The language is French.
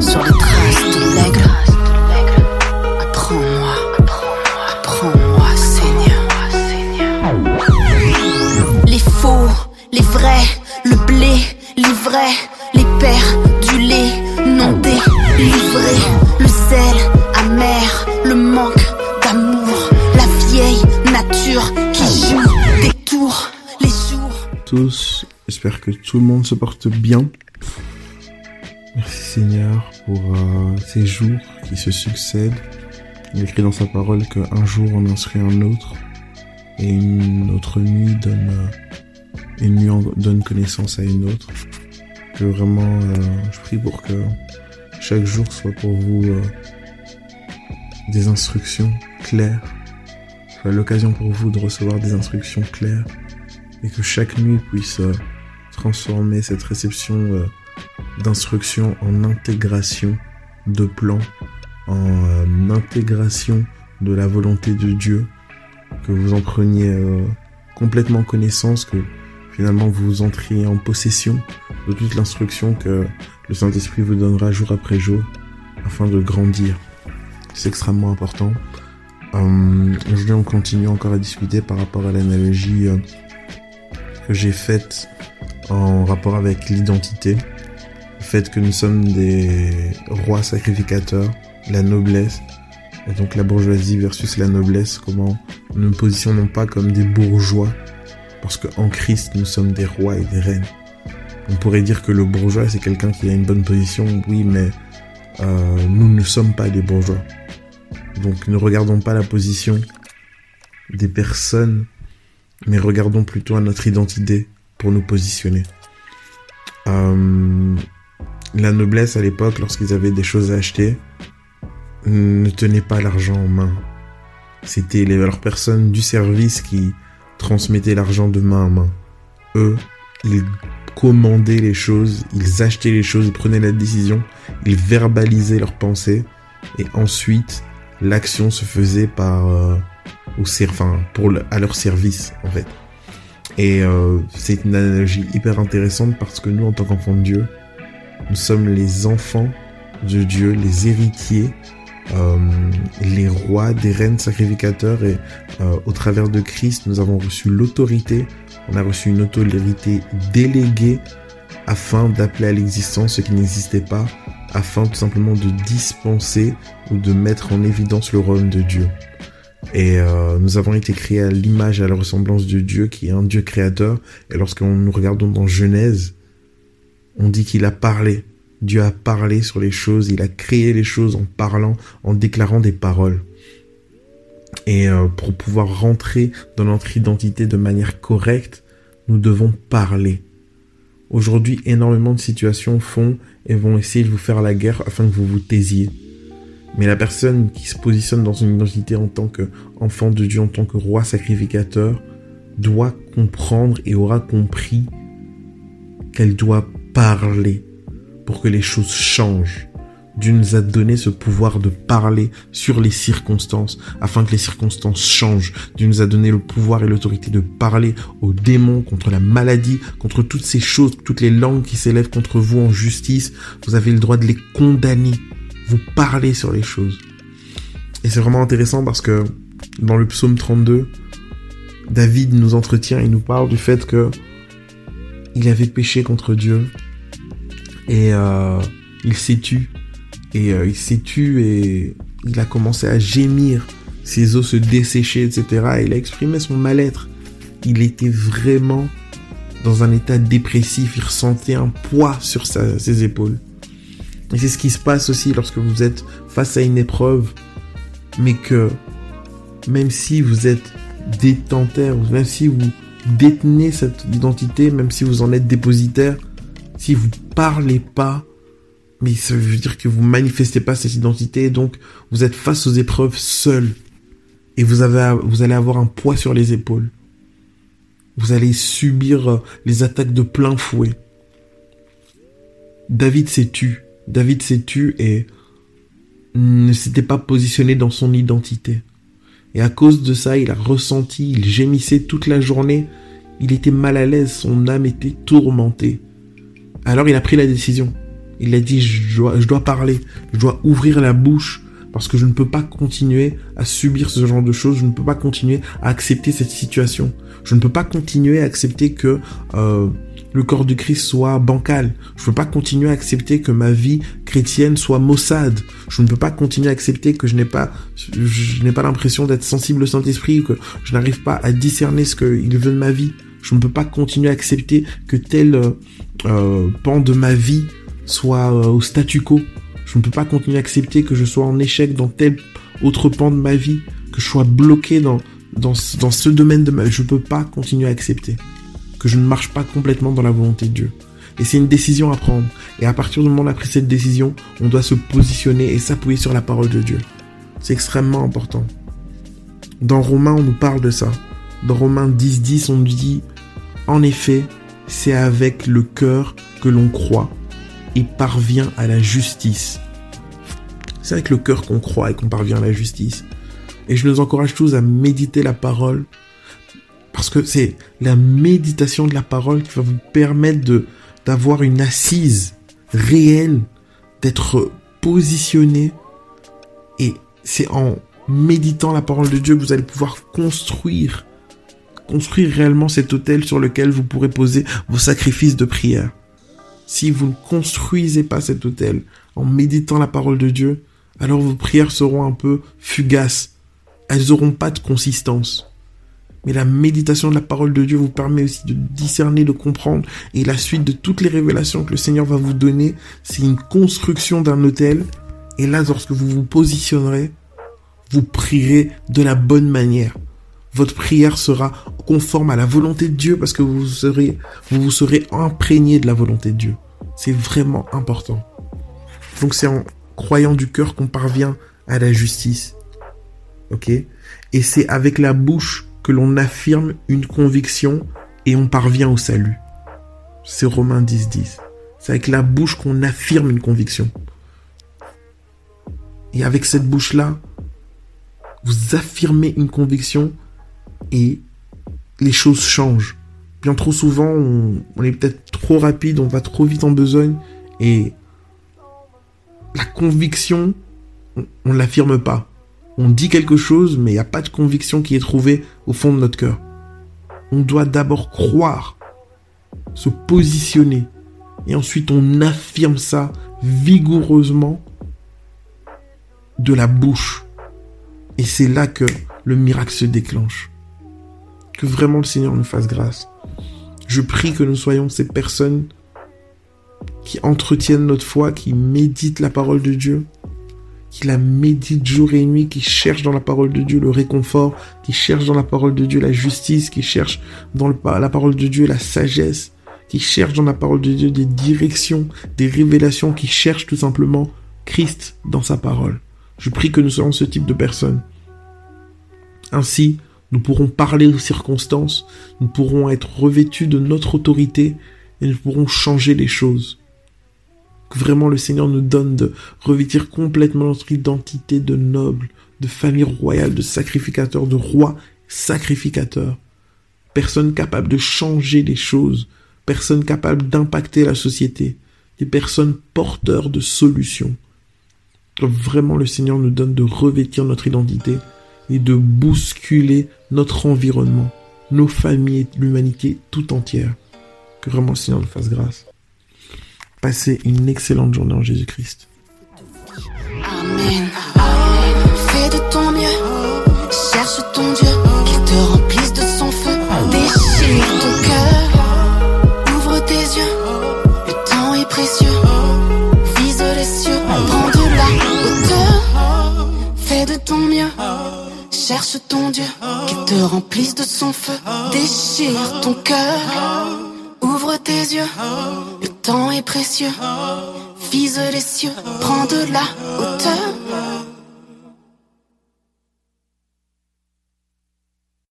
sur les traces de l'aigle. Apprends-moi, apprends-moi, Seigneur. Les faux, les vrais, le blé, l'ivraie, les pères du lait non délivré, le sel amer, le manque d'amour, la vieille nature qui joue des tours, les jours. tous, j'espère que tout le monde se porte bien. Merci Seigneur pour euh, ces jours qui se succèdent. Il écrit dans sa parole qu'un jour on en serait un autre et une autre nuit donne, euh, une nuit donne connaissance à une autre. Que vraiment, euh, je prie pour que chaque jour soit pour vous des instructions claires, soit l'occasion pour vous de recevoir des instructions claires et que chaque nuit puisse transformer cette réception d'instructions en intégration de plans, en euh, intégration de la volonté de Dieu, que vous en preniez euh, complètement connaissance, que finalement vous entriez en possession de toute l'instruction que le Saint-Esprit vous donnera jour après jour afin de grandir. C'est extrêmement important. Euh, Aujourd'hui, on continue encore à discuter par rapport à l'analogie euh, que j'ai faite en rapport avec l'identité. Fait que nous sommes des rois sacrificateurs, la noblesse, et donc la bourgeoisie versus la noblesse, comment nous ne positionnons pas comme des bourgeois, parce qu'en Christ, nous sommes des rois et des reines. On pourrait dire que le bourgeois, c'est quelqu'un qui a une bonne position, oui, mais euh, nous ne sommes pas des bourgeois. Donc ne regardons pas la position des personnes, mais regardons plutôt à notre identité pour nous positionner. Euh, la noblesse à l'époque, lorsqu'ils avaient des choses à acheter, ne tenaient pas l'argent en main. C'était les leurs personnes du service qui transmettaient l'argent de main en main. Eux, ils commandaient les choses, ils achetaient les choses, ils prenaient la décision, ils verbalisaient leurs pensées, et ensuite l'action se faisait par euh, au pour à leur service en fait. Et euh, c'est une analogie hyper intéressante parce que nous, en tant qu'enfants de Dieu, nous sommes les enfants de Dieu, les héritiers, euh, les rois des reines sacrificateurs et euh, au travers de Christ, nous avons reçu l'autorité, on a reçu une autorité déléguée afin d'appeler à l'existence ce qui n'existait pas, afin tout simplement de dispenser ou de mettre en évidence le royaume de Dieu. Et euh, nous avons été créés à l'image et à la ressemblance de Dieu, qui est un Dieu créateur. Et lorsqu'on nous regardons dans Genèse, on dit qu'il a parlé. Dieu a parlé sur les choses, il a créé les choses en parlant, en déclarant des paroles. Et euh, pour pouvoir rentrer dans notre identité de manière correcte, nous devons parler. Aujourd'hui, énormément de situations font et vont essayer de vous faire la guerre afin que vous vous taisiez. Mais la personne qui se positionne dans une identité en tant qu'enfant de Dieu, en tant que roi sacrificateur, doit comprendre et aura compris qu'elle doit parler pour que les choses changent. Dieu nous a donné ce pouvoir de parler sur les circonstances afin que les circonstances changent. Dieu nous a donné le pouvoir et l'autorité de parler aux démons, contre la maladie, contre toutes ces choses, toutes les langues qui s'élèvent contre vous en justice. Vous avez le droit de les condamner. Vous parlez sur les choses. Et c'est vraiment intéressant parce que dans le psaume 32, David nous entretient et nous parle du fait que il avait péché contre Dieu et euh, il s'est tu et euh, il s'est tu et il a commencé à gémir, ses os se desséchaient, etc. Et il a exprimé son mal-être. Il était vraiment dans un état dépressif, il ressentait un poids sur ses épaules. Et c'est ce qui se passe aussi lorsque vous êtes face à une épreuve, mais que même si vous êtes détentaire, même si vous détenez cette identité, même si vous en êtes dépositaire, si vous parlez pas, mais ça veut dire que vous manifestez pas cette identité, donc vous êtes face aux épreuves seul, et vous avez, vous allez avoir un poids sur les épaules. Vous allez subir euh, les attaques de plein fouet. David s'est tu. David s'est tu et ne s'était pas positionné dans son identité. Et à cause de ça, il a ressenti, il gémissait toute la journée, il était mal à l'aise, son âme était tourmentée. Alors il a pris la décision. Il a dit, je dois, parler, je dois ouvrir la bouche parce que je ne peux pas continuer à subir ce genre de choses, je ne peux pas continuer à accepter cette situation. Je ne peux pas continuer à accepter que euh, le corps du Christ soit bancal. Je ne peux pas continuer à accepter que ma vie chrétienne soit maussade. Je ne peux pas continuer à accepter que je n'ai pas, je n'ai pas l'impression d'être sensible au Saint-Esprit, que je n'arrive pas à discerner ce qu'il veut de ma vie. Je ne peux pas continuer à accepter que tel euh, euh pan de ma vie soit euh, au statu quo. Je ne peux pas continuer à accepter que je sois en échec dans tel autre pan de ma vie, que je sois bloqué dans, dans, dans ce domaine de ma vie. Je ne peux pas continuer à accepter que je ne marche pas complètement dans la volonté de Dieu. Et c'est une décision à prendre. Et à partir du moment où on a pris cette décision, on doit se positionner et s'appuyer sur la parole de Dieu. C'est extrêmement important. Dans Romains, on nous parle de ça. Dans Romains 10, 10, on nous dit, en effet, c'est avec le cœur que l'on croit et parvient à la justice. C'est avec le cœur qu'on croit et qu'on parvient à la justice. Et je nous encourage tous à méditer la parole, parce que c'est la méditation de la parole qui va vous permettre de d'avoir une assise réelle, d'être positionné. Et c'est en méditant la parole de Dieu que vous allez pouvoir construire, construire réellement cet hôtel sur lequel vous pourrez poser vos sacrifices de prière si vous ne construisez pas cet hôtel en méditant la parole de Dieu, alors vos prières seront un peu fugaces. Elles n'auront pas de consistance. Mais la méditation de la parole de Dieu vous permet aussi de discerner, de comprendre. Et la suite de toutes les révélations que le Seigneur va vous donner, c'est une construction d'un hôtel. Et là, lorsque vous vous positionnerez, vous prierez de la bonne manière votre prière sera conforme à la volonté de Dieu parce que vous serez, vous, vous serez imprégné de la volonté de Dieu. C'est vraiment important. Donc c'est en croyant du cœur qu'on parvient à la justice. Ok? Et c'est avec la bouche que l'on affirme une conviction et on parvient au salut. C'est Romains 10, 10. C'est avec la bouche qu'on affirme une conviction. Et avec cette bouche-là, vous affirmez une conviction et les choses changent. Bien trop souvent, on, est peut-être trop rapide, on va trop vite en besogne et la conviction, on ne l'affirme pas. On dit quelque chose, mais il n'y a pas de conviction qui est trouvée au fond de notre cœur. On doit d'abord croire, se positionner, et ensuite on affirme ça vigoureusement de la bouche. Et c'est là que le miracle se déclenche. Que vraiment le Seigneur nous fasse grâce. Je prie que nous soyons ces personnes qui entretiennent notre foi, qui méditent la parole de Dieu, qui la méditent jour et nuit, qui cherchent dans la parole de Dieu le réconfort, qui cherchent dans la parole de Dieu la justice, qui cherchent dans la parole de Dieu la sagesse, qui cherchent dans la parole de Dieu des directions, des révélations, qui cherchent tout simplement Christ dans sa parole. Je prie que nous soyons ce type de personnes. Ainsi, nous pourrons parler aux circonstances, nous pourrons être revêtus de notre autorité et nous pourrons changer les choses. Que vraiment le Seigneur nous donne de revêtir complètement notre identité de noble, de famille royale, de sacrificateur, de roi sacrificateur. Personne capable de changer les choses, personne capable d'impacter la société, des personnes porteurs de solutions. Vraiment le Seigneur nous donne de revêtir notre identité et de bousculer notre environnement, nos familles et l'humanité tout entière. Que vraiment le Seigneur nous fasse grâce. Passez une excellente journée en Jésus-Christ. Amen. Fais de ton mieux. Cherche ton Dieu. Qu'il te remplisse de son feu. Déchire ton cœur. Ouvre tes yeux. Le temps est précieux. Vise les cieux. Prends de la hauteur. Fais de ton mieux. Cherche ton Dieu, qu'il te remplisse de son feu. Déchire ton cœur, ouvre tes yeux. Le temps est précieux. Vise les cieux, prends de la hauteur.